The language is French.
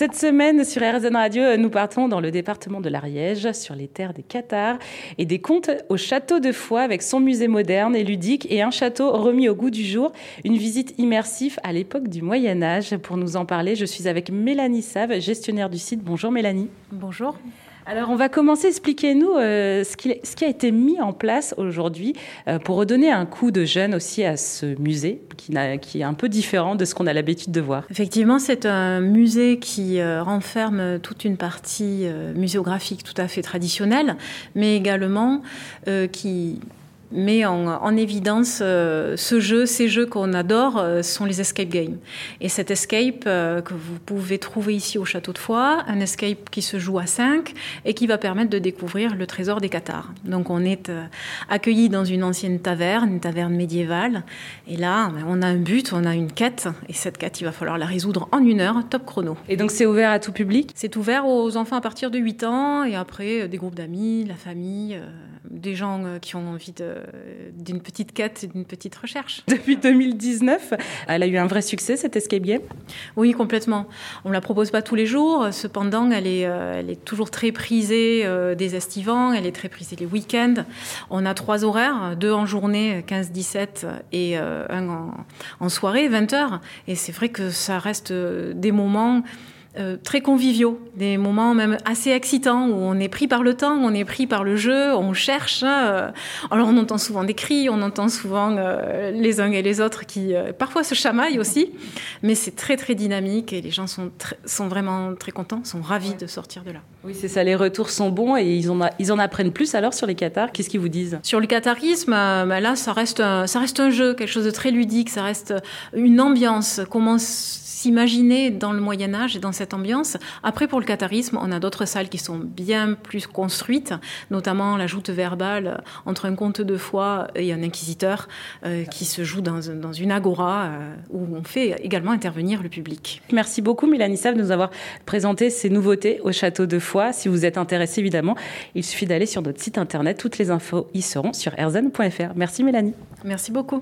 Cette semaine, sur RZN Radio, nous partons dans le département de l'Ariège, sur les terres des Cathares et des contes au château de Foix avec son musée moderne et ludique et un château remis au goût du jour. Une visite immersive à l'époque du Moyen-Âge. Pour nous en parler, je suis avec Mélanie Save, gestionnaire du site. Bonjour Mélanie. Bonjour. Alors, on va commencer. Expliquez-nous euh, ce, qui, a été mis en place aujourd'hui euh, pour redonner un coup de jeune aussi à ce musée qui, est un peu différent de ce qu'on a l'habitude de voir. Effectivement, c'est un musée qui euh, renferme toute une partie muséographique tout à fait traditionnelle, mais également qui met en, en évidence euh, ce jeu, ces jeux qu'on adore euh, sont les escape games. Et cet escape euh, que vous pouvez trouver ici au château de Foix, un escape qui se joue à 5 et qui va permettre de découvrir le trésor des Cathares. Donc on est accueilli dans une ancienne taverne, une taverne médiévale. Et là, ben, on a un but, on a une quête. Et cette quête, il va falloir la résoudre en une heure, top chrono. Et donc c'est ouvert à tout public? C'est ouvert aux enfants à partir de 8 ans et après des groupes d'amis, la famille, des gens qui ont envie d'une petite quête, d'une petite recherche. Depuis 2019, elle a eu un vrai succès cette escape game? Oui, complètement. On ne la propose pas tous les jours, cependant elle est, euh, elle est toujours très prisée euh, des estivants, elle est très prisée les week-ends. On a trois horaires, deux en journée, 15-17 et euh, un en, en soirée, 20 heures. Et c'est vrai que ça reste euh, des moments euh, très conviviaux, des moments même assez excitants où on est pris par le temps, on est pris par le jeu, on cherche. Euh, alors on entend souvent des cris, on entend souvent euh, les uns et les autres qui parfois se chamaillent aussi, mais c'est très très dynamique et les gens sont, sont vraiment très contents, sont ravis de sortir de là. Oui, c'est ça, les retours sont bons et ils en, a, ils en apprennent plus alors sur les Qatars. Qu'est-ce qu'ils vous disent? Sur le catharisme, euh, bah là ça reste, un, ça reste un jeu, quelque chose de très ludique, ça reste une ambiance. Comment s'imaginer dans le Moyen Âge et dans cette ambiance. Après, pour le catharisme, on a d'autres salles qui sont bien plus construites, notamment la joute verbale entre un comte de foi et un inquisiteur euh, qui se joue dans, dans une agora euh, où on fait également intervenir le public. Merci beaucoup Mélanie Sav de nous avoir présenté ces nouveautés au château de Foix. Si vous êtes intéressé, évidemment, il suffit d'aller sur notre site internet. Toutes les infos y seront sur erzen.fr. Merci Mélanie. Merci beaucoup.